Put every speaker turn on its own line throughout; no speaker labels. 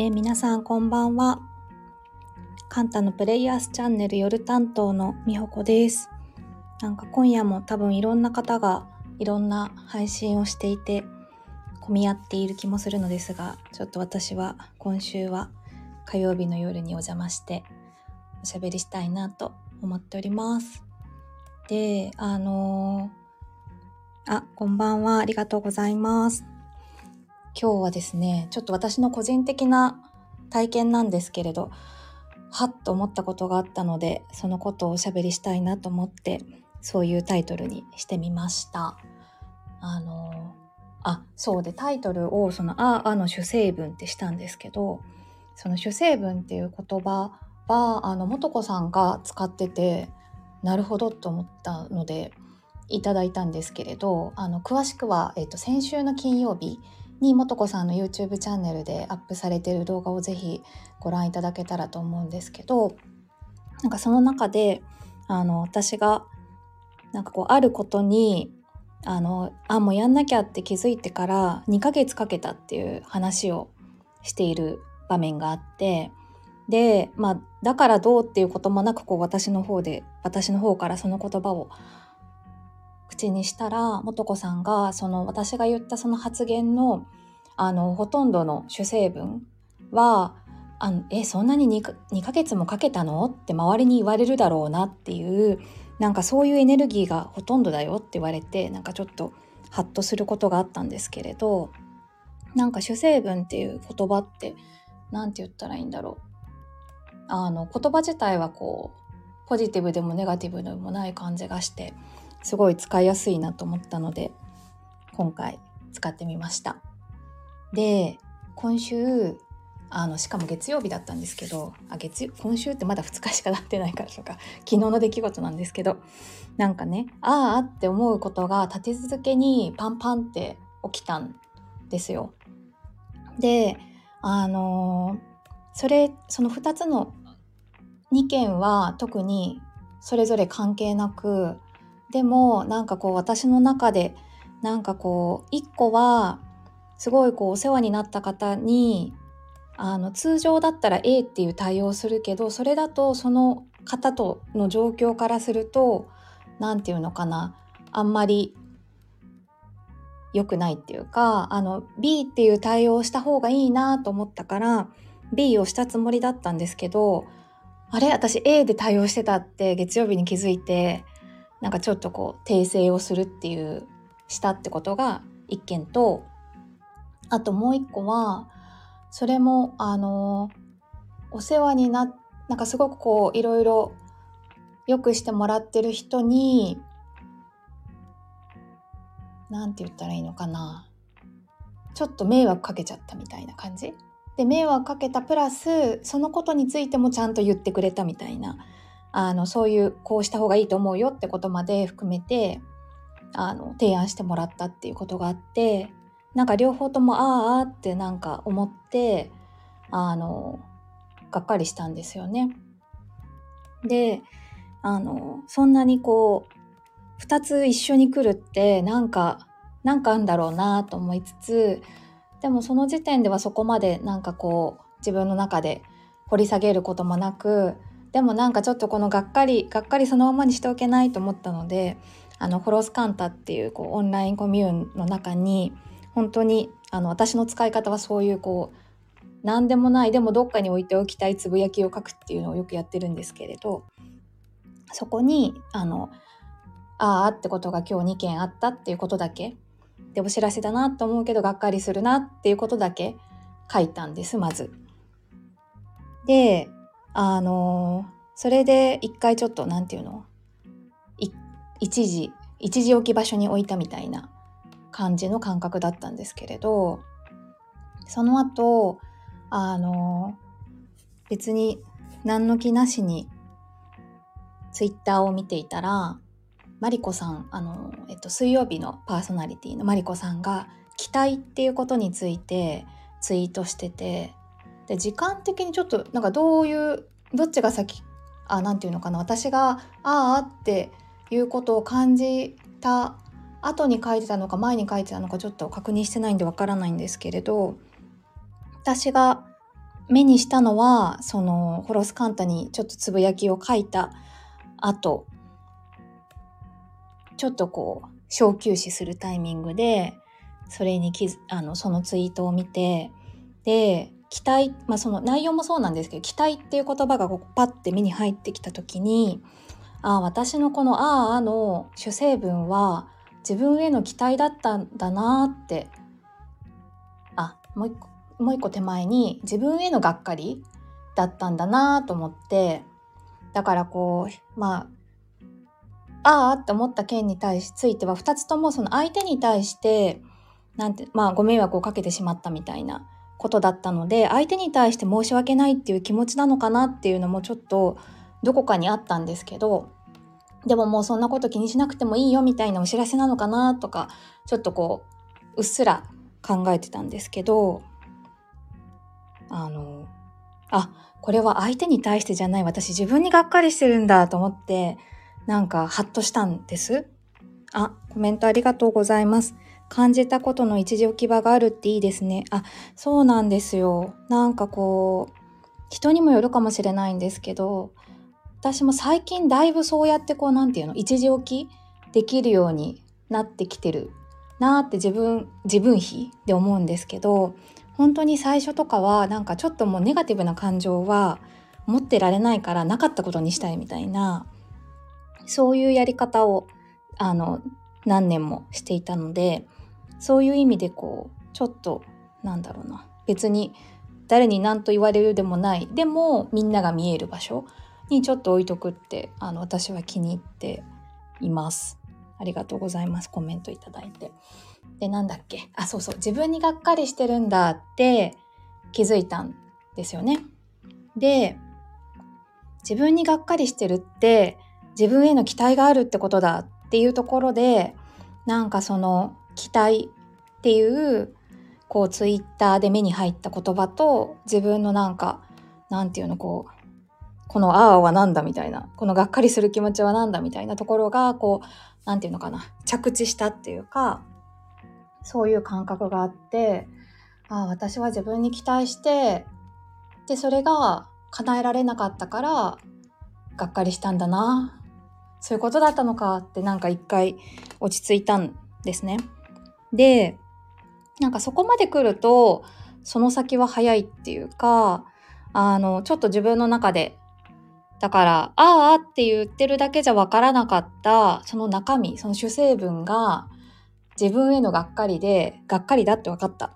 えー、皆さんこんばんは。カンタのプレイヤースチャンネル夜担当のみほこです。なんか今夜も多分いろんな方がいろんな配信をしていて混み合っている気もするのですが、ちょっと私は今週は火曜日の夜にお邪魔しておしゃべりしたいなと思っております。で、あのー、あ、こんばんは。ありがとうございます。今日はですねちょっと私の個人的な体験なんですけれどはっと思ったことがあったのでそのことをおしゃべりしたいなと思ってそういうタイトルにしてみました。あのあそうでタイトルをその「あ」あの主成分ってしたんですけどその主成分っていう言葉はあの素子さんが使っててなるほどと思ったのでいただいたんですけれどあの詳しくは、えっと、先週の金曜日にもとこさんの YouTube チャンネルでアップされてる動画をぜひご覧いただけたらと思うんですけどなんかその中であの私がなんかこうあることにあのあもうやんなきゃって気づいてから2ヶ月かけたっていう話をしている場面があってでまあだからどうっていうこともなくこう私の方で私の方からその言葉を口にしたら素子さんがその私が言ったその発言のあのほとんどの主成分はあのえそんなに 2, 2ヶ月もかけたの？って周りに言われるだろうなっていうなんかそういうエネルギーがほとんどだよって言われてなんかちょっとハッとすることがあったんですけれどなんか主成分っていう言葉って何て言ったらいいんだろう。あの言葉自体はこうポジティブでもネガティブでもない感じがしてすごい使いやすいなと思ったので今回使ってみましたで今週あのしかも月曜日だったんですけどあ月今週ってまだ2日しかなってないからとか昨日の出来事なんですけどなんかねああって思うことが立て続けにパンパンって起きたんですよ。であのそれその2つの2件は特にそれぞれ関係なくでもなんかこう私の中でなんかこう一個はすごいこうお世話になった方にあの通常だったら A っていう対応するけどそれだとその方との状況からすると何て言うのかなあんまり良くないっていうかあの B っていう対応をした方がいいなと思ったから B をしたつもりだったんですけどあれ私 A で対応してたって月曜日に気づいてなんかちょっとこう訂正をするっていうしたってことが一件とあともう一個はそれもあのお世話にななんかすごくこういろいろよくしてもらってる人に何て言ったらいいのかな。ちょっと迷惑かけちゃったみたいな感じ。で迷惑かけたプラスそのことについてもちゃんと言ってくれたみたいなあのそういうこうした方がいいと思うよってことまで含めてあの提案してもらったっていうことがあってなんか両方ともああってなんか思ってあのがっかりしたんですよね。であのそんなにこう2つ一緒に来るってなんかなんかあんだろうなと思いつつでもその時点ではそこまでなんかこう自分の中で掘り下げることもなくでもなんかちょっとこのがっかりがっかりそのままにしておけないと思ったのであのホロスカンタっていうこうオンラインコミューンの中に本当にあの私の使い方はそういうこう何でもないでもどっかに置いておきたいつぶやきを書くっていうのをよくやってるんですけれどそこにあのああってことが今日2件あったっていうことだけでお知らせだなと思うけどがっかりするなっていうことだけ書いたんですまず。であのそれで一回ちょっと何て言うの？一時一時置き場所に置いたみたいな感じの感覚だったんですけれどその後あの別に何の気なしにツイッターを見ていたらマリコさんあの、えっと、水曜日のパーソナリティのマリコさんが期待っていうことについてツイートしててで時間的にちょっとなんかどういうどっちが先あなんていうのかな私が「ああ」っていうことを感じた後に書いてたのか前に書いてたのかちょっと確認してないんでわからないんですけれど私が目にしたのは、その、ホロスカンタにちょっとつぶやきを書いた後、ちょっとこう、小休止するタイミングで、それに気あの、そのツイートを見て、で、期待、まあその内容もそうなんですけど、期待っていう言葉がこうパッて目に入ってきた時に、ああ、私のこのああの主成分は自分への期待だったんだなって、あ、もう一個、もう一個手前に自分へのがっかりだったんだなと思って、だからこう、まあ、ああって思った件に対しついては2つともその相手に対してなんてまあご迷惑をかけてしまったみたいなことだったので相手に対して申し訳ないっていう気持ちなのかなっていうのもちょっとどこかにあったんですけどでももうそんなこと気にしなくてもいいよみたいなお知らせなのかなとかちょっとこううっすら考えてたんですけどあのあこれは相手に対してじゃない私自分にがっかりしてるんだと思ってなんかハッとしたんです。あコメントありがとうございます。感じたことの一時置き場があるっていいですね。あ、そうなんですよ。なんかこう、人にもよるかもしれないんですけど、私も最近だいぶそうやってこう、なんていうの、一時置きできるようになってきてるなって自分、自分比で思うんですけど、本当に最初とかはなんかちょっともうネガティブな感情は持ってられないからなかったことにしたいみたいな、そういうやり方を、あの、何年もしていたので、そういう意味でこうちょっとなんだろうな別に誰に何と言われるでもないでもみんなが見える場所にちょっと置いとくってあの私は気に入っています。ありがとうございます。コメントいただいて。で、なんだっけ？あ、そうそう。自分にがっかりしてるんだって気づいたんですよね。で、自分にがっかりしてるって自分への期待があるってことだっていうところで、なんかその期待っていうこうツイッターで目に入った言葉と自分のなんかなんていうのこうこの「ああ」は何だみたいなこのがっかりする気持ちは何だみたいなところがこうなんていうのかな着地したっていうかそういう感覚があってああ私は自分に期待してでそれが叶えられなかったからがっかりしたんだなそういうことだったのかってなんか一回落ち着いたんですね。で、なんかそこまで来ると、その先は早いっていうか、あの、ちょっと自分の中で、だから、ああって言ってるだけじゃわからなかった、その中身、その主成分が、自分へのがっかりで、がっかりだって分かった。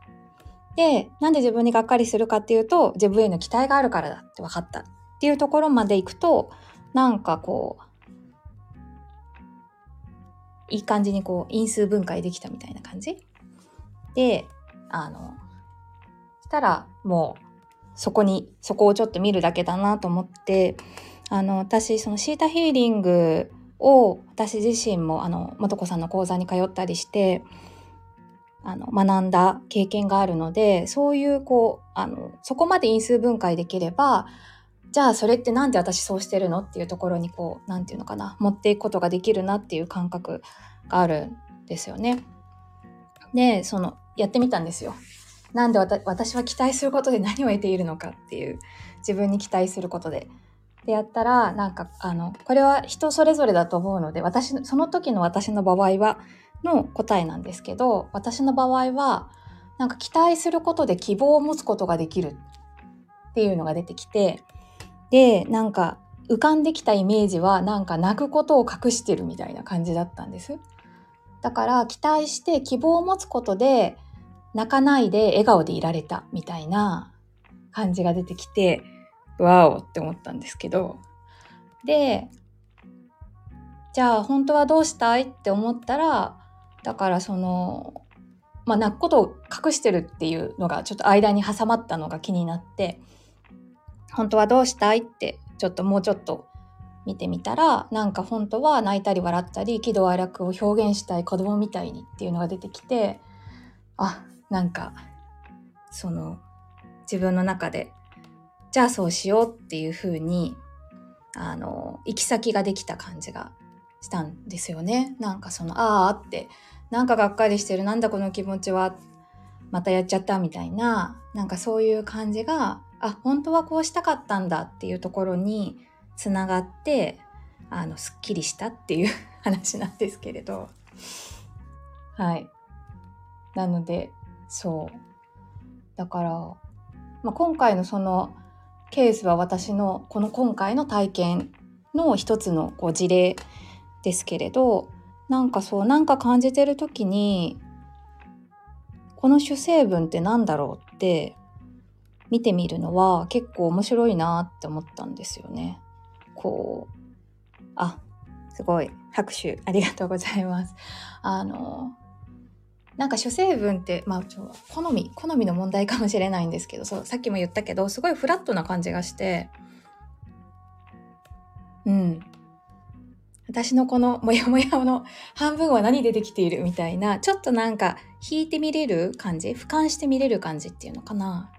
で、なんで自分にがっかりするかっていうと、自分への期待があるからだって分かった。っていうところまで行くと、なんかこう、いい感じにこう因数分解できたみたいな感じ？であのしたらもうそこにそこをちょっと見るだけだなと思ってあの私そのシータヒーリングを私自身もあの素子さんの講座に通ったりしてあの学んだ経験があるのでそういうこうあのそこまで因数分解できればじゃあそれって何で私そうしてるの？っていうところにこう何て言うのかな持っていくことができるなっていう感覚があるんですよね。でそのやってみたんですよ。なんで私は期待することで何を得ているのかっていう自分に期待することで。でやったらなんかあのこれは人それぞれだと思うので私その時の私の場合はの答えなんですけど私の場合はなんか期待することで希望を持つことができるっていうのが出てきてでなんか浮かんできたイメージはなんか泣くことを隠してるみたいな感じだったんです。だから期待して希望を持つことで泣かないで笑顔でいられたみたいな感じが出てきてわおって思ったんですけど。でじゃあ本当はどうしたいって思ったらだからそのまあ泣くことを隠してるっていうのがちょっと間に挟まったのが気になって本当はどうしたいってちょっともうちょっと見てみたらなんか本当は泣いたり笑ったり喜怒哀楽を表現したい子供みたいにっていうのが出てきてあなんかその自分の中でじゃあそうしようっていう風にあの行き先ができた感じがしたんですよね。なんかそのああってなんかがっかりしてるなんだこの気持ちはまたやっちゃったみたいななんかそういう感じがあ本当はこうしたかったんだっていうところにつながってあのすっきりしたっていう 話なんですけれど。はい。なのでそう。だから、まあ、今回のそのケースは私のこの今回の体験の一つのこう事例ですけれどなんかそうなんか感じてる時にこの主成分って何だろうって見てみるのは結構面白いなって思ったんですよね。こうあすごい。拍手ありがとうございます。あのなんか主成分ってまあちょ好み好みの問題かもしれないんですけどそうさっきも言ったけどすごいフラットな感じがしてうん。私のこのモヤモヤの半分は何でできているみたいなちょっとなんか引いてみれる感じ？俯瞰してみれる感じっていうのかな？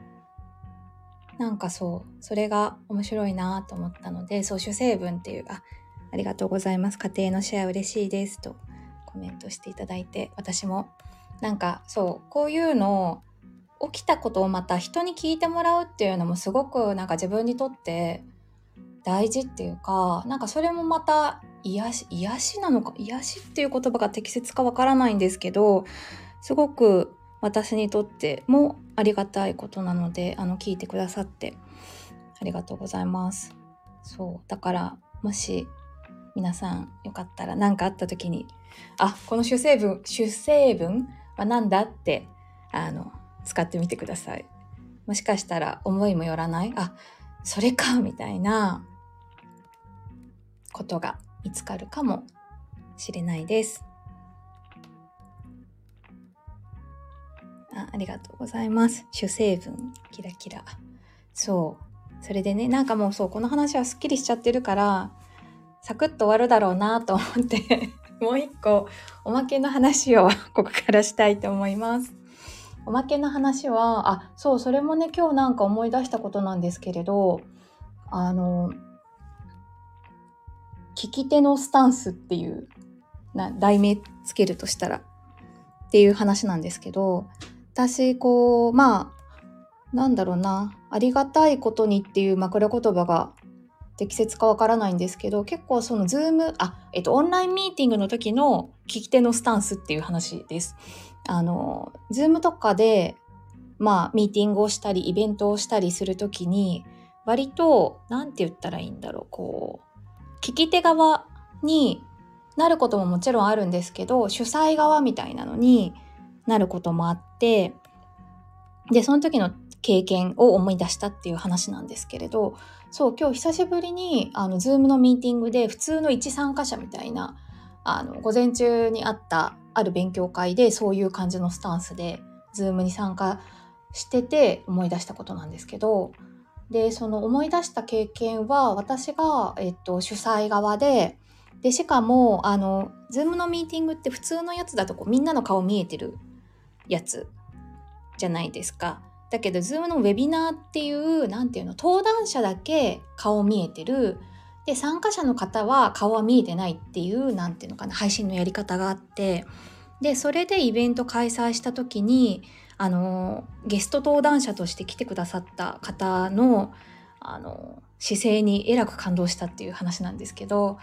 なんかそうそれが面白いなと思ったのでそう主成分っていうあありがとうございます。家庭のシェア嬉しいですとコメントしていただいて私もなんかそうこういうのを起きたことをまた人に聞いてもらうっていうのもすごくなんか自分にとって大事っていうかなんかそれもまた癒し癒しなのか癒しっていう言葉が適切かわからないんですけどすごく私にとってもありがたいことなのであの聞いてくださってありがとうございますそうだからもし皆さんよかったら何かあった時にあこの主成分主成分は何だってあの使ってみてください。もしかしたら思いもよらないあそれかみたいなことが見つかるかもしれないです。あありがとうございます。主成分キラキラ。そう。それでね、なんかもうそう、この話はすっきりしちゃってるから、サクッと終わるだろうなと思って もう一個おまけの話をここからしたいと思います。おまけの話は、あ、そう、それもね、今日なんか思い出したことなんですけれど、あの、聞き手のスタンスっていう、な題名つけるとしたら、っていう話なんですけど、私、こう、まあ、なんだろうな、ありがたいことにっていう枕言葉が適切かわからないんですけど結構そのズームあえっとオンラインミーティングの時の聞き手のスタンスっていう話です。あのズームとかでまあミーティングをしたりイベントをしたりする時に割と何て言ったらいいんだろうこう聞き手側になることももちろんあるんですけど主催側みたいなのになることもあっててでその時の経験を思い出したっていう話なんですけれどそう今日久しぶりにあの Zoom のミーティングで普通の一参加者みたいなあの午前中にあったある勉強会でそういう感じのスタンスで Zoom に参加してて思い出したことなんですけどでその思い出した経験は私が、えっと、主催側ででしかもあの Zoom のミーティングって普通のやつだとこうみんなの顔見えてるやつじゃないですか。だけど Zoom のウェビナーっていう何ていうの登壇者だけ顔見えてる。で参加者の方は顔は見えてないっていう何ていうのかな配信のやり方があって。でそれでイベント開催した時にあのゲスト登壇者として来てくださった方のあの姿勢にえらく感動したっていう話なんですけど。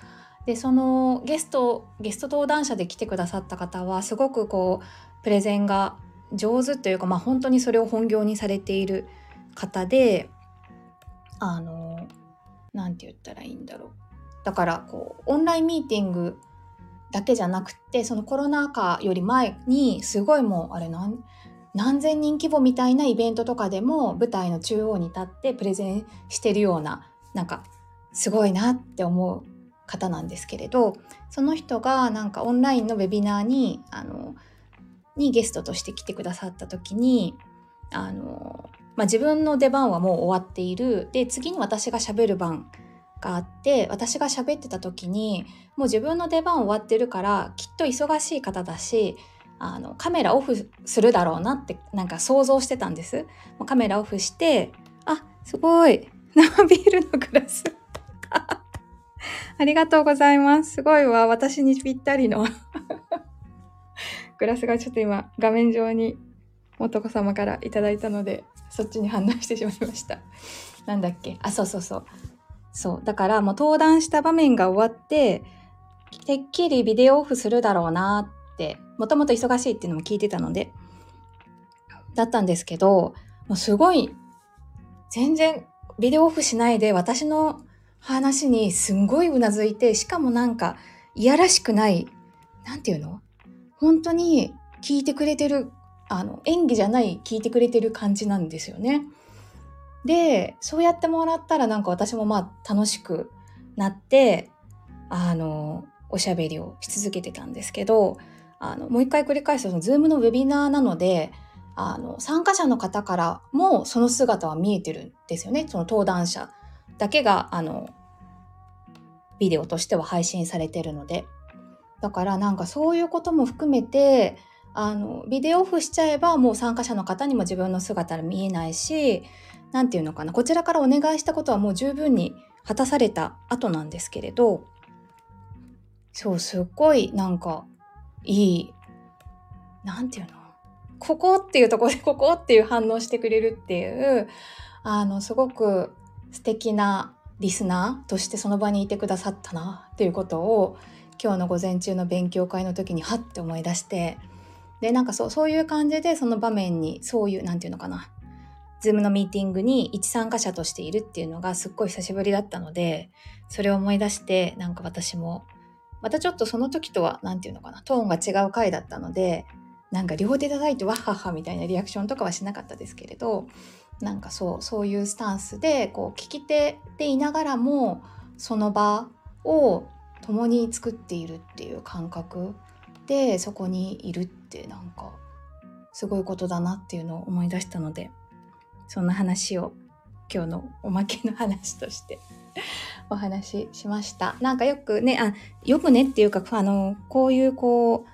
でそのゲストゲスト登壇者で来てくださった方はすごくこうプレゼンが上手というか、まあ、本当にそれを本業にされている方であの何て言ったらいいんだろう。だからこうオンラインミーティングだけじゃなくてそのコロナ禍より前にすごいもうあれ何何千人規模みたいなイベントとかでも舞台の中央に立ってプレゼンしてるようななんかすごいなって思う方なんですけれどその人がなんかオンラインのウェビナーにあのにゲストとして来てくださった時にあの、まあ、自分の出番はもう終わっているで次に私が喋る番があって私が喋ってた時にもう自分の出番終わってるからきっと忙しい方だしあのカメラオフするだろうなってなんか想像してたんです。もうカメラオフしてあすごい生ビールのグラス ありがとうございます。すごいわ。私にぴったりの グラスがちょっと今画面上に元子様からいただいたのでそっちに反応してしまいました。なんだっけ？あ、そうそうそう。そう。だからもう登壇した場面が終わって、てっきりビデオオフするだろうなって、もともと忙しいっていうのも聞いてたので、だったんですけど、もうすごい、全然ビデオオフしないで私の話にすんごいうなずいて、しかもなんか、いやらしくない、なんていうの？本当に聞いてくれてる、あの、演技じゃない聞いてくれてる感じなんですよね。で、そうやってもらったらなんか私もまあ楽しくなって、あの、おしゃべりをし続けてたんですけど、あの、もう一回繰り返すと、ズームのウェビナーなので、あの、参加者の方からもその姿は見えてるんですよね。その登壇者だけが、あの、ビデオとしては配信されてるので。だからなんかそういうことも含めて、あの、ビデオオフしちゃえばもう参加者の方にも自分の姿が見えないし、なんていうのかな、こちらからお願いしたことはもう十分に果たされた後なんですけれど、そう、すっごいなんかいい、なんていうの？ここっていうところで ここっていう反応してくれるっていう、あの、すごく素敵なリスナーとしてその場にいてくださったなっていうことを今日の午前中の勉強会の時にはって思い出してでなんかそうそういう感じでその場面にそういう何て言うのかなズームのミーティングに一参加者としているっていうのがすっごい久しぶりだったのでそれを思い出してなんか私もまたちょっとその時とは何て言うのかなトーンが違う回だったのでなんか両手叩いてわっはっはみたいなリアクションとかはしなかったですけれどなんかそうそういうスタンスでこう聞き手でいながらもその場を共に作っているっていう感覚でそこにいるってなんかすごいことだなっていうのを思い出したのでそんな話を今日のおまけの話として お話ししました。なんかよくね、あ、よくねっていうか、あの、こういうこう、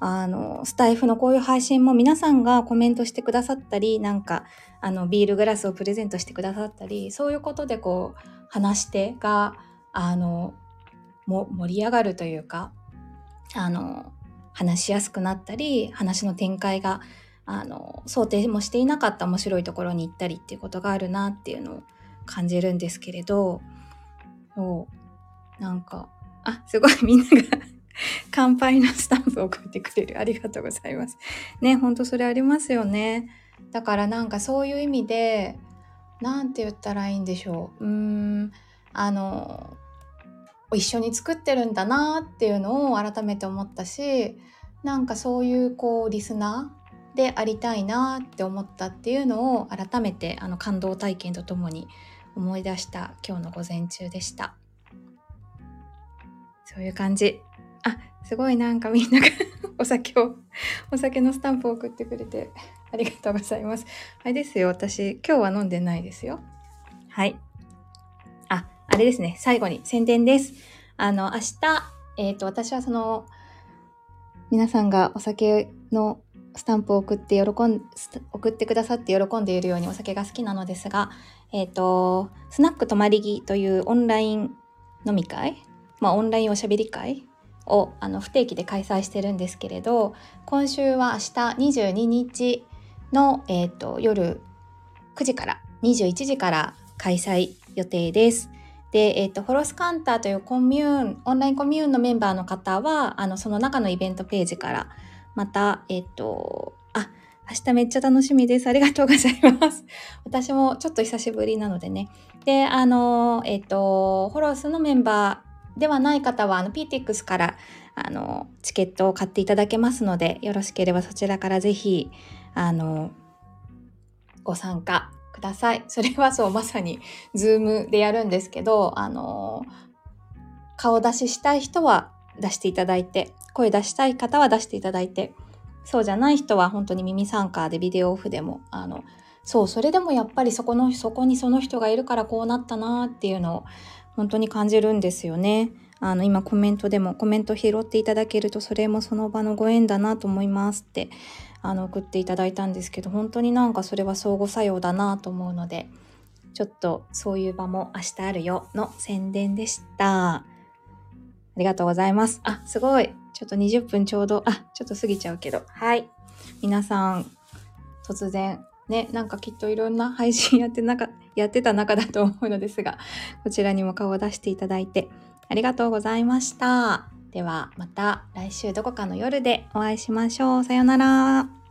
あの、スタイフのこういう配信も皆さんがコメントしてくださったり、なんか、あの、ビールグラスをプレゼントしてくださったり、そういうことでこう、話し手が、あの、も盛り上がるというか、あの、話しやすくなったり、話の展開が、あの、想定もしていなかった面白いところに行ったりっていうことがあるなっていうのを感じるんですけれど、そう、なんか、あ、すごい みんなが 乾杯のスタンプを送ってくれる。ありがとうございます。ね、ほんとそれありますよね。だからなんかそういう意味で、なんて言ったらいいんでしょう。うーん、あの、一緒に作ってるんだなっていうのを改めて思ったし、なんかそういうこうリスナーでありたいなって思ったっていうのを改めてあの感動体験とともに思い出した今日の午前中でした。そういう感じ。あ、すごいなんかみんなが お酒を、お酒のスタンプを送ってくれてありがとうございます。あれですよ、私、今日は飲んでないですよ。はい。あ、れですね、最後に宣伝です。あの、明日、えっ、ー、と、私はその、皆さんがお酒のスタンプを送って喜ん、送ってくださって喜んでいるようにお酒が好きなのですが、えっ、ー、と、スナック泊まり木というオンライン飲み会まあ、オンラインおしゃべり会をあの不定期で開催してるんですけれど今週は明日22日の、えーと、夜9時から21時から開催予定です。で、えっ、ー、と、ホロスカンターというコミューン、オンラインコミューンのメンバーの方は、あの、その中のイベントページから、また、えっ、ー、と、あ、明日めっちゃ楽しみです。ありがとうございます。私もちょっと久しぶりなのでね。で、あの、えっ、ー、と、ホロスのメンバー、ではない方は、あの、PTX から、あの、チケットを買っていただけますので、よろしければそちらからぜひ、あの、ご参加ください。それはそう、まさに、ズームでやるんですけど、あの、顔出ししたい人は出していただいて、声出したい方は出していただいて、そうじゃない人は本当に耳参加でビデオオフでも、あの、そう、それでもやっぱりそこの、そこにその人がいるからこうなったなっていうのを本当に感じるんですよね。あの今コメントでもコメント拾っていただけるとそれもその場のご縁だなと思いますってあの送っていただいたんですけど本当になんかそれは相互作用だなと思うのでちょっとそういう場も明日あるよの宣伝でした。ありがとうございます。あ、すごい。ちょっと20分ちょうど、あ、ちょっと過ぎちゃうけど。はい。皆さん、突然、ね、なんかきっといろんな配信やってなか、やってた中だと思うのですが、こちらにも顔を出していただいて、ありがとうございました。ではまた来週どこかの夜でお会いしましょう。さようなら。